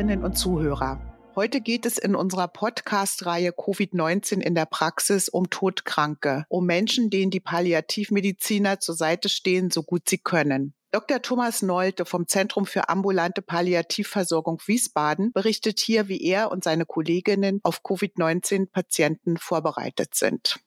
Zuhörerinnen und Zuhörer. Heute geht es in unserer Podcast-Reihe Covid-19 in der Praxis um Todkranke, um Menschen, denen die Palliativmediziner zur Seite stehen, so gut sie können. Dr. Thomas Nolte vom Zentrum für ambulante Palliativversorgung Wiesbaden berichtet hier, wie er und seine Kolleginnen auf Covid-19-Patienten vorbereitet sind.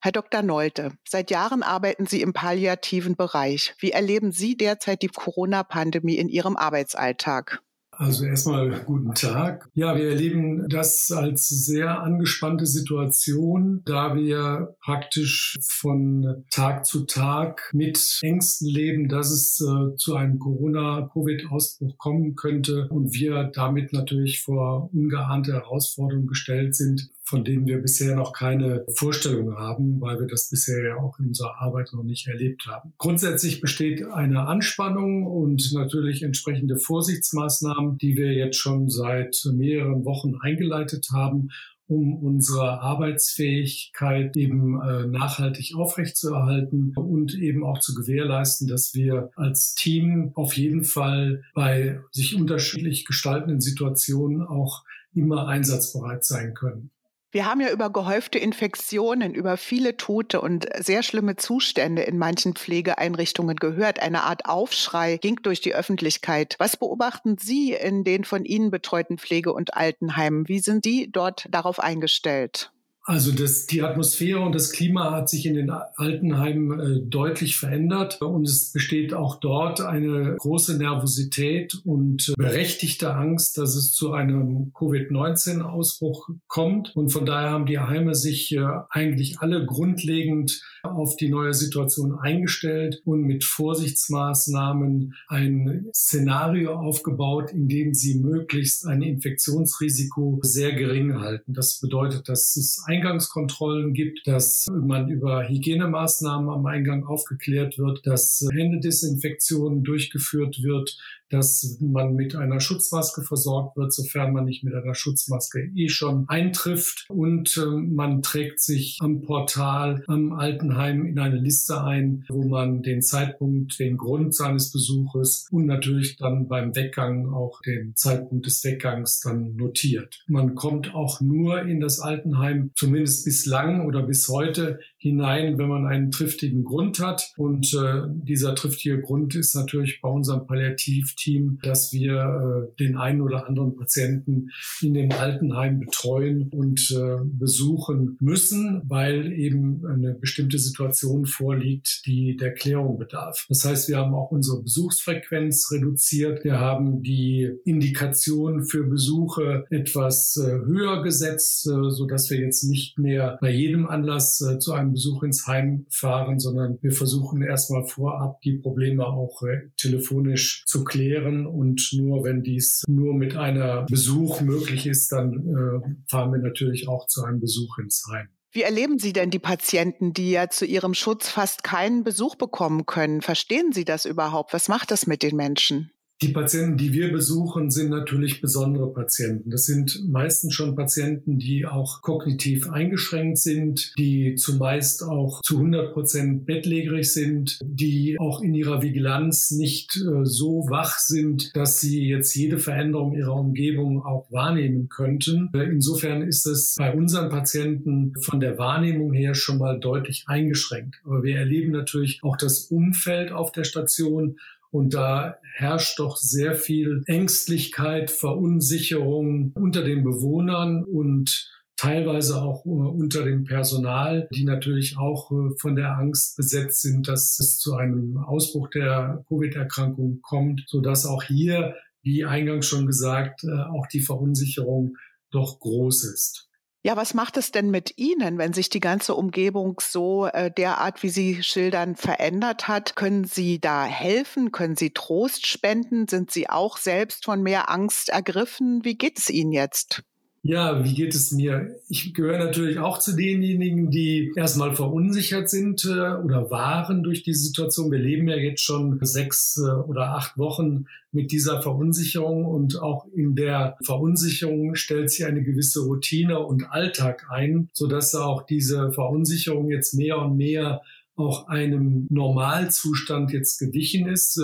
Herr Dr. Nolte, seit Jahren arbeiten Sie im palliativen Bereich. Wie erleben Sie derzeit die Corona-Pandemie in Ihrem Arbeitsalltag? Also erstmal guten Tag. Ja, wir erleben das als sehr angespannte Situation, da wir praktisch von Tag zu Tag mit Ängsten leben, dass es äh, zu einem Corona-Covid-Ausbruch kommen könnte und wir damit natürlich vor ungeahnte Herausforderungen gestellt sind, von denen wir bisher noch keine Vorstellung haben, weil wir das bisher ja auch in unserer Arbeit noch nicht erlebt haben. Grundsätzlich besteht eine Anspannung und natürlich entsprechende Vorsichtsmaßnahmen, die wir jetzt schon seit mehreren Wochen eingeleitet haben, um unsere Arbeitsfähigkeit eben äh, nachhaltig aufrechtzuerhalten und eben auch zu gewährleisten, dass wir als Team auf jeden Fall bei sich unterschiedlich gestaltenden Situationen auch immer einsatzbereit sein können. Wir haben ja über gehäufte Infektionen, über viele Tote und sehr schlimme Zustände in manchen Pflegeeinrichtungen gehört. Eine Art Aufschrei ging durch die Öffentlichkeit. Was beobachten Sie in den von Ihnen betreuten Pflege- und Altenheimen? Wie sind Sie dort darauf eingestellt? Also das, die Atmosphäre und das Klima hat sich in den Altenheimen äh, deutlich verändert und es besteht auch dort eine große Nervosität und äh, berechtigte Angst, dass es zu einem Covid-19-Ausbruch kommt. Und von daher haben die Heime sich äh, eigentlich alle grundlegend auf die neue Situation eingestellt und mit Vorsichtsmaßnahmen ein Szenario aufgebaut, in dem sie möglichst ein Infektionsrisiko sehr gering halten. Das bedeutet, dass es Eingangskontrollen gibt, dass man über Hygienemaßnahmen am Eingang aufgeklärt wird, dass Händedesinfektionen durchgeführt wird, dass man mit einer Schutzmaske versorgt wird, sofern man nicht mit einer Schutzmaske eh schon eintrifft. Und äh, man trägt sich am Portal am Altenheim in eine Liste ein, wo man den Zeitpunkt, den Grund seines Besuches und natürlich dann beim Weggang auch den Zeitpunkt des Weggangs dann notiert. Man kommt auch nur in das Altenheim, zumindest bislang oder bis heute, hinein, wenn man einen triftigen Grund hat. Und äh, dieser triftige Grund ist natürlich bei unserem Palliativteam, dass wir äh, den einen oder anderen Patienten in dem Altenheim betreuen und äh, besuchen müssen, weil eben eine bestimmte Situation vorliegt, die der Klärung bedarf. Das heißt, wir haben auch unsere Besuchsfrequenz reduziert. Wir haben die Indikation für Besuche etwas äh, höher gesetzt, äh, so dass wir jetzt nicht mehr bei jedem Anlass äh, zu einem einen Besuch ins Heim fahren, sondern wir versuchen erstmal vorab die Probleme auch äh, telefonisch zu klären und nur wenn dies nur mit einer Besuch möglich ist, dann äh, fahren wir natürlich auch zu einem Besuch ins Heim. Wie erleben Sie denn die Patienten, die ja zu ihrem Schutz fast keinen Besuch bekommen können? Verstehen Sie das überhaupt? Was macht das mit den Menschen? Die Patienten, die wir besuchen, sind natürlich besondere Patienten. Das sind meistens schon Patienten, die auch kognitiv eingeschränkt sind, die zumeist auch zu 100 Prozent bettlägerig sind, die auch in ihrer Vigilanz nicht äh, so wach sind, dass sie jetzt jede Veränderung ihrer Umgebung auch wahrnehmen könnten. Äh, insofern ist es bei unseren Patienten von der Wahrnehmung her schon mal deutlich eingeschränkt. Aber wir erleben natürlich auch das Umfeld auf der Station und da herrscht doch sehr viel Ängstlichkeit, Verunsicherung unter den Bewohnern und teilweise auch äh, unter dem Personal, die natürlich auch äh, von der Angst besetzt sind, dass es zu einem Ausbruch der Covid-Erkrankung kommt, so dass auch hier, wie eingangs schon gesagt, äh, auch die Verunsicherung doch groß ist. Ja, was macht es denn mit Ihnen, wenn sich die ganze Umgebung so äh, derart, wie Sie schildern, verändert hat? Können Sie da helfen? Können Sie Trost spenden? Sind Sie auch selbst von mehr Angst ergriffen? Wie geht es Ihnen jetzt? Ja, wie geht es mir? Ich gehöre natürlich auch zu denjenigen, die erstmal verunsichert sind äh, oder waren durch die Situation. Wir leben ja jetzt schon sechs äh, oder acht Wochen mit dieser Verunsicherung und auch in der Verunsicherung stellt sich eine gewisse Routine und Alltag ein, sodass auch diese Verunsicherung jetzt mehr und mehr auch einem Normalzustand jetzt gewichen ist.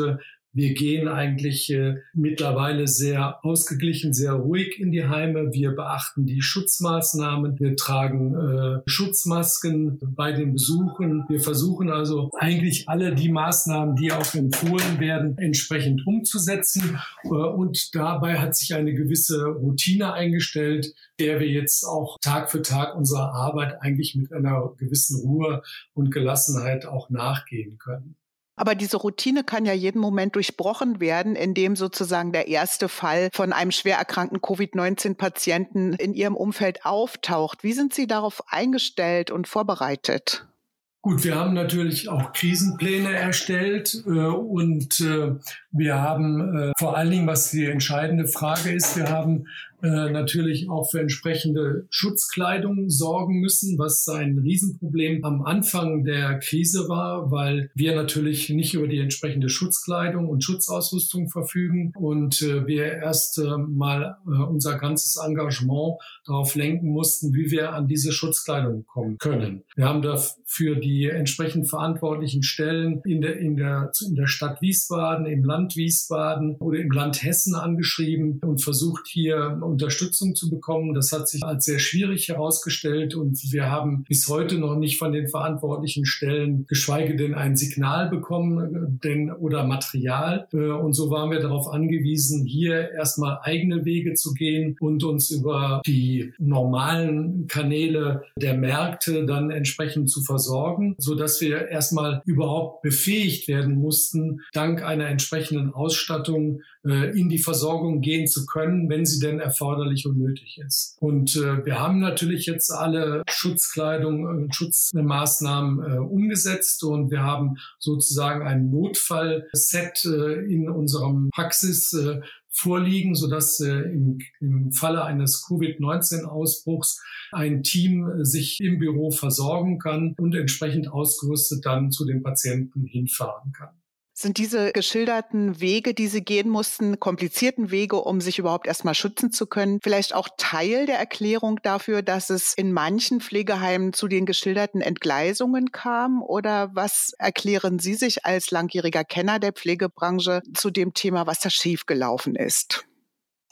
Wir gehen eigentlich äh, mittlerweile sehr ausgeglichen, sehr ruhig in die Heime. Wir beachten die Schutzmaßnahmen. Wir tragen äh, Schutzmasken bei den Besuchen. Wir versuchen also eigentlich alle die Maßnahmen, die auch empfohlen werden, entsprechend umzusetzen. Äh, und dabei hat sich eine gewisse Routine eingestellt, der wir jetzt auch Tag für Tag unserer Arbeit eigentlich mit einer gewissen Ruhe und Gelassenheit auch nachgehen können. Aber diese Routine kann ja jeden Moment durchbrochen werden, indem sozusagen der erste Fall von einem schwer erkrankten Covid-19-Patienten in Ihrem Umfeld auftaucht. Wie sind Sie darauf eingestellt und vorbereitet? Gut, wir haben natürlich auch Krisenpläne erstellt äh, und äh, wir haben äh, vor allen Dingen, was die entscheidende Frage ist, wir haben äh, natürlich auch für entsprechende Schutzkleidung sorgen müssen, was ein Riesenproblem am Anfang der Krise war, weil wir natürlich nicht über die entsprechende Schutzkleidung und Schutzausrüstung verfügen und äh, wir erst äh, mal äh, unser ganzes Engagement darauf lenken mussten, wie wir an diese Schutzkleidung kommen können. Wir haben dafür die entsprechend verantwortlichen Stellen in der, in der, in der Stadt Wiesbaden, im Land Wiesbaden oder im Land Hessen angeschrieben und versucht hier Unterstützung zu bekommen. Das hat sich als sehr schwierig herausgestellt und wir haben bis heute noch nicht von den verantwortlichen Stellen, geschweige denn ein Signal bekommen denn, oder Material. Äh, und so waren wir darauf angewiesen, hier erstmal eigene Wege zu gehen und uns über die normalen Kanäle der Märkte dann entsprechend zu versorgen, so dass wir erstmal überhaupt befähigt werden mussten, dank einer entsprechenden Ausstattung äh, in die Versorgung gehen zu können, wenn sie denn erforderlich und nötig ist. Und äh, wir haben natürlich jetzt alle Schutzkleidung und äh, Schutzmaßnahmen äh, umgesetzt und wir haben sozusagen ein Notfallset äh, in unserem Praxis äh, vorliegen, sodass äh, im, im Falle eines Covid-19-Ausbruchs ein Team äh, sich im Büro versorgen kann und entsprechend ausgerüstet dann zu den Patienten hinfahren kann. Sind diese geschilderten Wege, die Sie gehen mussten, komplizierten Wege, um sich überhaupt erstmal schützen zu können, vielleicht auch Teil der Erklärung dafür, dass es in manchen Pflegeheimen zu den geschilderten Entgleisungen kam? Oder was erklären Sie sich als langjähriger Kenner der Pflegebranche zu dem Thema, was da schiefgelaufen ist?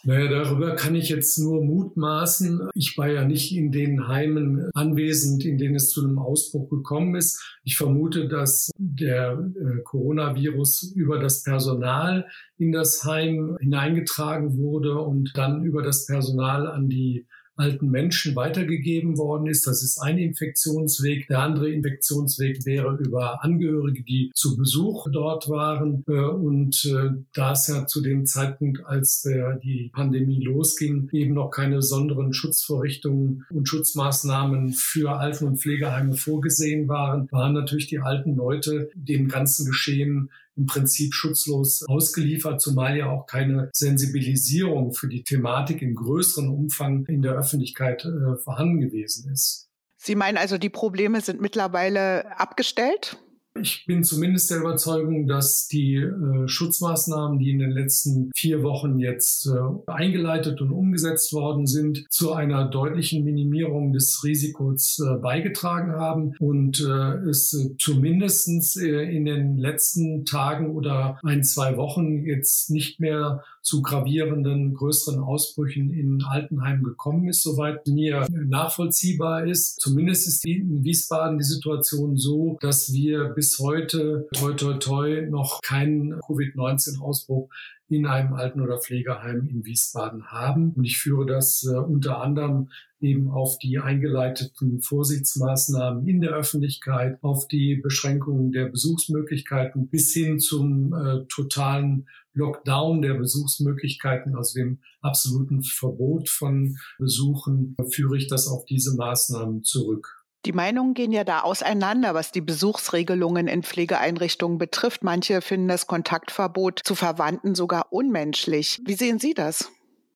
Naja, darüber kann ich jetzt nur mutmaßen. Ich war ja nicht in den Heimen anwesend, in denen es zu einem Ausbruch gekommen ist. Ich vermute, dass der äh, Coronavirus über das Personal in das Heim hineingetragen wurde und dann über das Personal an die alten Menschen weitergegeben worden ist. Das ist ein Infektionsweg. Der andere Infektionsweg wäre über Angehörige, die zu Besuch dort waren. Äh, und äh, da es ja zu dem Zeitpunkt, als die Pandemie losging, eben noch keine besonderen Schutzvorrichtungen und Schutzmaßnahmen für Alten- und Pflegeheime vorgesehen waren, waren natürlich die alten Leute dem ganzen Geschehen im Prinzip schutzlos ausgeliefert, zumal ja auch keine Sensibilisierung für die Thematik im größeren Umfang in der Öffentlichkeit äh, vorhanden gewesen ist. Sie meinen also, die Probleme sind mittlerweile abgestellt? Ich bin zumindest der Überzeugung, dass die äh, Schutzmaßnahmen, die in den letzten vier Wochen jetzt äh, eingeleitet und umgesetzt worden sind, zu einer deutlichen Minimierung des Risikos äh, beigetragen haben und äh, es äh, zumindestens äh, in den letzten Tagen oder ein, zwei Wochen jetzt nicht mehr zu gravierenden größeren Ausbrüchen in Altenheimen gekommen ist, soweit mir nachvollziehbar ist. Zumindest ist in Wiesbaden die Situation so, dass wir bis heute toi toi toi noch keinen Covid-19-Ausbruch in einem Alten- oder Pflegeheim in Wiesbaden haben. Und ich führe das äh, unter anderem eben auf die eingeleiteten Vorsichtsmaßnahmen in der Öffentlichkeit, auf die Beschränkungen der Besuchsmöglichkeiten bis hin zum äh, totalen Lockdown der Besuchsmöglichkeiten, also dem absoluten Verbot von Besuchen, führe ich das auf diese Maßnahmen zurück. Die Meinungen gehen ja da auseinander, was die Besuchsregelungen in Pflegeeinrichtungen betrifft. Manche finden das Kontaktverbot zu Verwandten sogar unmenschlich. Wie sehen Sie das?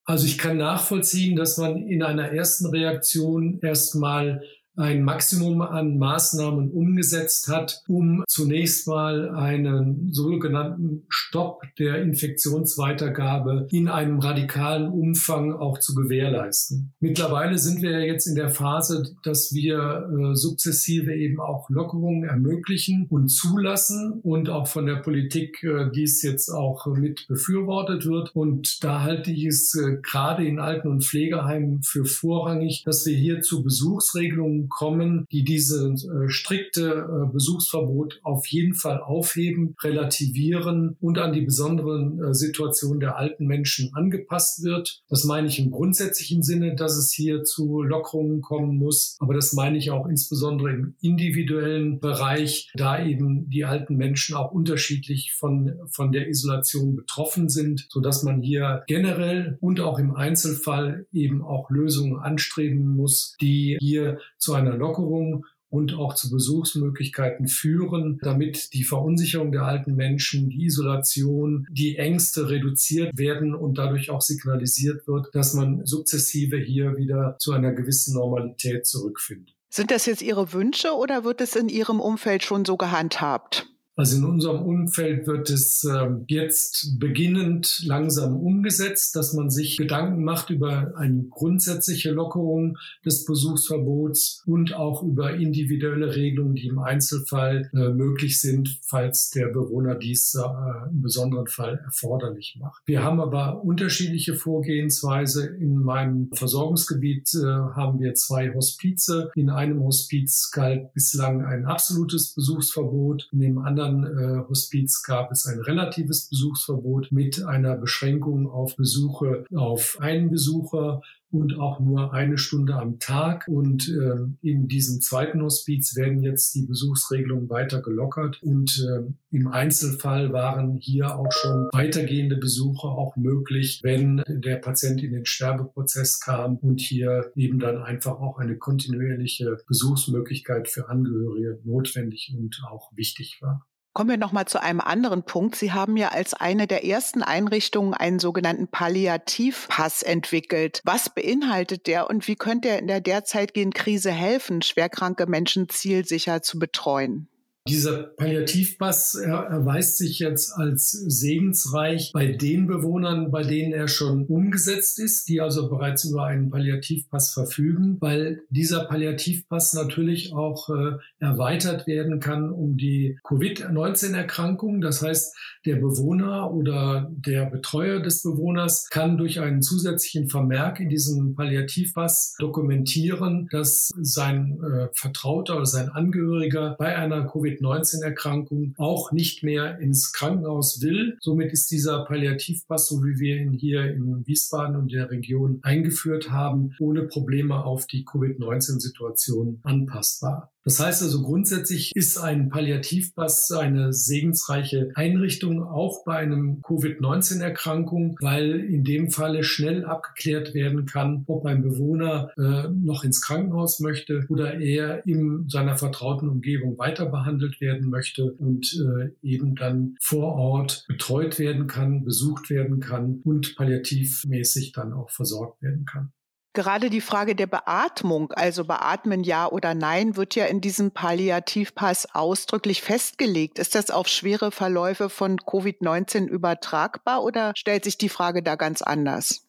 Also ich kann nachvollziehen, dass man in einer ersten Reaktion erstmal ein Maximum an Maßnahmen umgesetzt hat, um zunächst mal einen sogenannten Stopp der Infektionsweitergabe in einem radikalen Umfang auch zu gewährleisten. Mittlerweile sind wir jetzt in der Phase, dass wir äh, sukzessive eben auch Lockerungen ermöglichen und zulassen und auch von der Politik äh, dies jetzt auch mit befürwortet wird. Und da halte ich es äh, gerade in Alten- und Pflegeheimen für vorrangig, dass wir hier zu Besuchsregelungen kommen, die diese äh, strikte äh, Besuchsverbot auf jeden Fall aufheben, relativieren und an die besonderen äh, Situationen der alten Menschen angepasst wird. Das meine ich im grundsätzlichen Sinne, dass es hier zu Lockerungen kommen muss, aber das meine ich auch insbesondere im individuellen Bereich, da eben die alten Menschen auch unterschiedlich von, von der Isolation betroffen sind, so dass man hier generell und auch im Einzelfall eben auch Lösungen anstreben muss, die hier zu einer Lockerung und auch zu Besuchsmöglichkeiten führen, damit die Verunsicherung der alten Menschen, die Isolation, die Ängste reduziert werden und dadurch auch signalisiert wird, dass man sukzessive hier wieder zu einer gewissen Normalität zurückfindet. Sind das jetzt Ihre Wünsche oder wird es in Ihrem Umfeld schon so gehandhabt? Also in unserem Umfeld wird es äh, jetzt beginnend langsam umgesetzt, dass man sich Gedanken macht über eine grundsätzliche Lockerung des Besuchsverbots und auch über individuelle Regelungen, die im Einzelfall äh, möglich sind, falls der Bewohner dies äh, im besonderen Fall erforderlich macht. Wir haben aber unterschiedliche Vorgehensweise. In meinem Versorgungsgebiet äh, haben wir zwei Hospize. In einem Hospiz galt bislang ein absolutes Besuchsverbot, in dem anderen anderen äh, Hospiz gab es ein relatives Besuchsverbot mit einer Beschränkung auf Besuche auf einen Besucher und auch nur eine Stunde am Tag. Und äh, in diesem zweiten Hospiz werden jetzt die Besuchsregelungen weiter gelockert. Und äh, im Einzelfall waren hier auch schon weitergehende Besuche auch möglich, wenn der Patient in den Sterbeprozess kam und hier eben dann einfach auch eine kontinuierliche Besuchsmöglichkeit für Angehörige notwendig und auch wichtig war. Kommen wir noch mal zu einem anderen Punkt. Sie haben ja als eine der ersten Einrichtungen einen sogenannten Palliativpass entwickelt. Was beinhaltet der und wie könnte er in der derzeitigen Krise helfen, schwerkranke Menschen zielsicher zu betreuen? Dieser Palliativpass erweist sich jetzt als segensreich bei den Bewohnern, bei denen er schon umgesetzt ist, die also bereits über einen Palliativpass verfügen, weil dieser Palliativpass natürlich auch äh, erweitert werden kann um die Covid-19-Erkrankung. Das heißt, der Bewohner oder der Betreuer des Bewohners kann durch einen zusätzlichen Vermerk in diesem Palliativpass dokumentieren, dass sein äh, Vertrauter oder sein Angehöriger bei einer Covid Covid-19-Erkrankung auch nicht mehr ins Krankenhaus will. Somit ist dieser Palliativpass, so wie wir ihn hier in Wiesbaden und der Region eingeführt haben, ohne Probleme auf die Covid-19-Situation anpassbar. Das heißt also grundsätzlich ist ein Palliativpass eine segensreiche Einrichtung auch bei einem Covid-19-Erkrankung, weil in dem Falle schnell abgeklärt werden kann, ob ein Bewohner äh, noch ins Krankenhaus möchte oder er in seiner vertrauten Umgebung weiter behandelt werden möchte und äh, eben dann vor Ort betreut werden kann, besucht werden kann und palliativmäßig dann auch versorgt werden kann. Gerade die Frage der Beatmung, also beatmen ja oder nein, wird ja in diesem Palliativpass ausdrücklich festgelegt. Ist das auf schwere Verläufe von Covid-19 übertragbar oder stellt sich die Frage da ganz anders?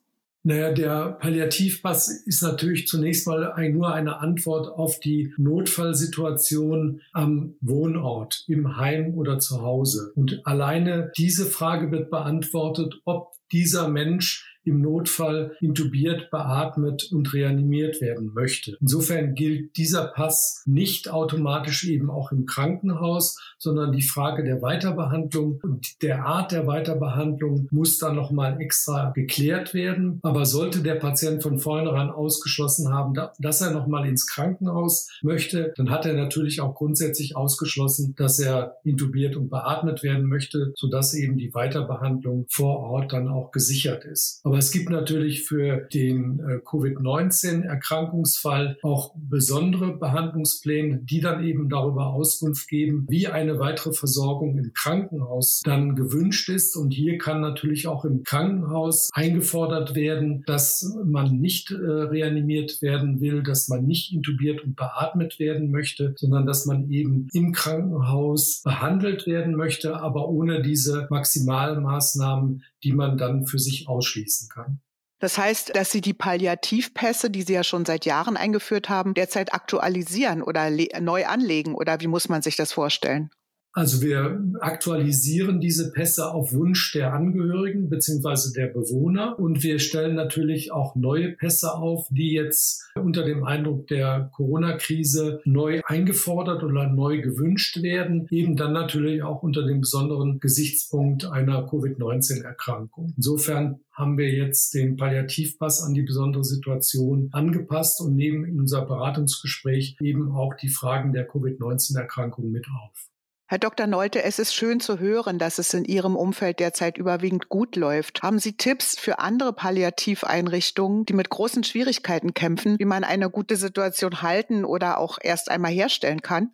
Naja, der Palliativpass ist natürlich zunächst mal ein, nur eine Antwort auf die Notfallsituation am Wohnort, im Heim oder zu Hause. Und alleine diese Frage wird beantwortet, ob dieser Mensch im Notfall intubiert, beatmet und reanimiert werden möchte. Insofern gilt dieser Pass nicht automatisch eben auch im Krankenhaus, sondern die Frage der Weiterbehandlung und der Art der Weiterbehandlung muss dann nochmal extra geklärt werden. Aber sollte der Patient von vornherein ausgeschlossen haben, dass er nochmal ins Krankenhaus möchte, dann hat er natürlich auch grundsätzlich ausgeschlossen, dass er intubiert und beatmet werden möchte, sodass eben die Weiterbehandlung vor Ort dann auch gesichert ist. Aber Aber es gibt natürlich für den äh, Covid-19-Erkrankungsfall auch besondere Behandlungspläne, die dann eben darüber Auskunft geben, wie eine weitere Versorgung im Krankenhaus dann gewünscht ist. Und hier kann natürlich auch im Krankenhaus eingefordert werden, dass man nicht äh, reanimiert werden will, dass man nicht intubiert und beatmet werden möchte, sondern dass man eben im Krankenhaus behandelt werden möchte, aber ohne diese Maximalmaßnahmen, die man dann für sich ausschließen kann. Das heißt, dass Sie die Palliativpässe, die Sie ja schon seit Jahren eingeführt haben, derzeit aktualisieren oder neu anlegen oder wie muss man sich das vorstellen? Also wir aktualisieren diese Pässe auf Wunsch der Angehörigen beziehungsweise der Bewohner und wir stellen natürlich auch neue Pässe auf, die jetzt unter dem Eindruck der Corona-Krise neu eingefordert oder neu gewünscht werden, eben dann natürlich auch unter dem besonderen Gesichtspunkt einer Covid-19-Erkrankung. Insofern haben wir jetzt den Palliativpass an die besondere Situation angepasst und nehmen in unser Beratungsgespräch eben auch die Fragen der Covid-19-Erkrankung mit auf. Herr Dr. Neute, es ist schön zu hören, dass es in Ihrem Umfeld derzeit überwiegend gut läuft. Haben Sie Tipps für andere Palliativeinrichtungen, die mit großen Schwierigkeiten kämpfen, wie man eine gute Situation halten oder auch erst einmal herstellen kann?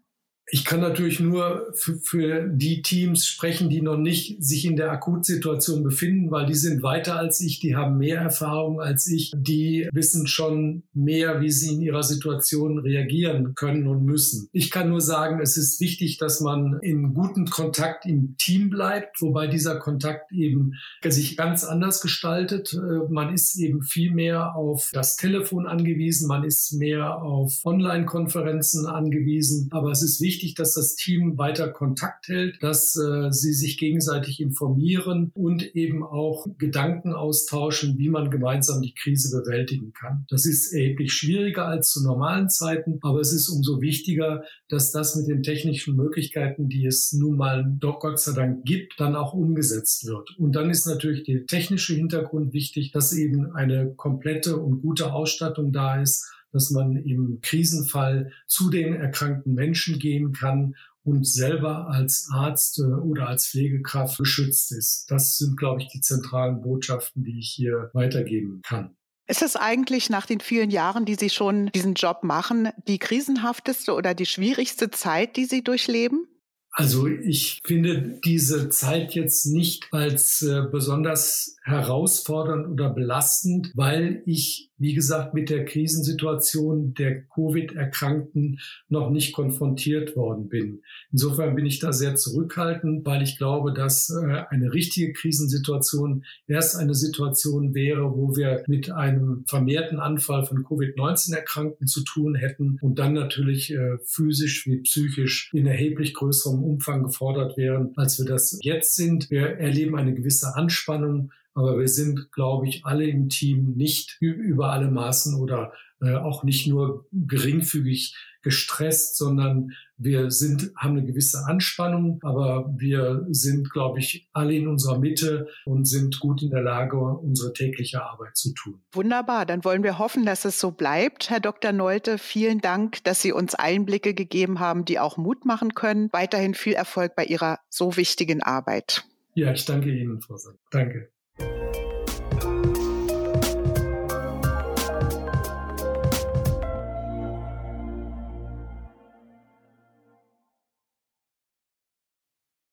Ich kann natürlich nur für, für, die Teams sprechen, die noch nicht sich in der Akutsituation befinden, weil die sind weiter als ich, die haben mehr Erfahrung als ich, die wissen schon mehr, wie sie in ihrer Situation reagieren können und müssen. Ich kann nur sagen, es ist wichtig, dass man in guten Kontakt im Team bleibt, wobei dieser Kontakt eben sich ganz anders gestaltet. Äh, man ist eben viel mehr auf das Telefon angewiesen, man ist mehr auf Online-Konferenzen angewiesen, aber es ist wichtig, wichtig, dass das Team weiter Kontakt hält, dass äh, sie sich gegenseitig informieren und eben auch Gedanken austauschen, wie man gemeinsam die Krise bewältigen kann. Das ist erheblich schwieriger als zu normalen Zeiten, aber es ist umso wichtiger, dass das mit den technischen Möglichkeiten, die es nun mal doch Gott sei Dank gibt, dann auch umgesetzt wird. Und dann ist natürlich der technische Hintergrund wichtig, dass eben eine komplette und gute Ausstattung da ist, dass man im Krisenfall zu den erkrankten Menschen gehen kann und selber als Arzt äh, oder als Pflegekraft geschützt ist. Das sind, glaube ich, die zentralen Botschaften, die ich hier weitergeben kann. Ist es eigentlich nach den vielen Jahren, die Sie schon diesen Job machen, die krisenhafteste oder die schwierigste Zeit, die Sie durchleben? Also ich finde diese Zeit jetzt nicht als äh, besonders herausfordernd oder belastend, weil ich wie gesagt, mit der Krisensituation der Covid-Erkrankten noch nicht konfrontiert worden bin. Insofern bin ich da sehr zurückhaltend, weil ich glaube, dass äh, eine richtige Krisensituation erst eine Situation wäre, wo wir mit einem vermehrten Anfall von Covid-19-Erkrankten zu tun hätten und dann natürlich äh, physisch wie psychisch in erheblich größerem Umfang gefordert wären, als wir das jetzt sind. Wir erleben eine gewisse Anspannung aber wir sind, glaube ich, alle im Team nicht über alle Maßen oder äh, auch nicht nur geringfügig gestresst, sondern wir sind, haben eine gewisse Anspannung, aber wir sind, glaube ich, alle in unserer Mitte und sind gut in der Lage, unsere tägliche Arbeit zu tun. Wunderbar. Dann wollen wir hoffen, dass es so bleibt. Herr Dr. Neute, vielen Dank, dass Sie uns Einblicke gegeben haben, die auch Mut machen können. Weiterhin viel Erfolg bei Ihrer so wichtigen Arbeit. Ja, ich danke Ihnen, Frau Sand. Danke.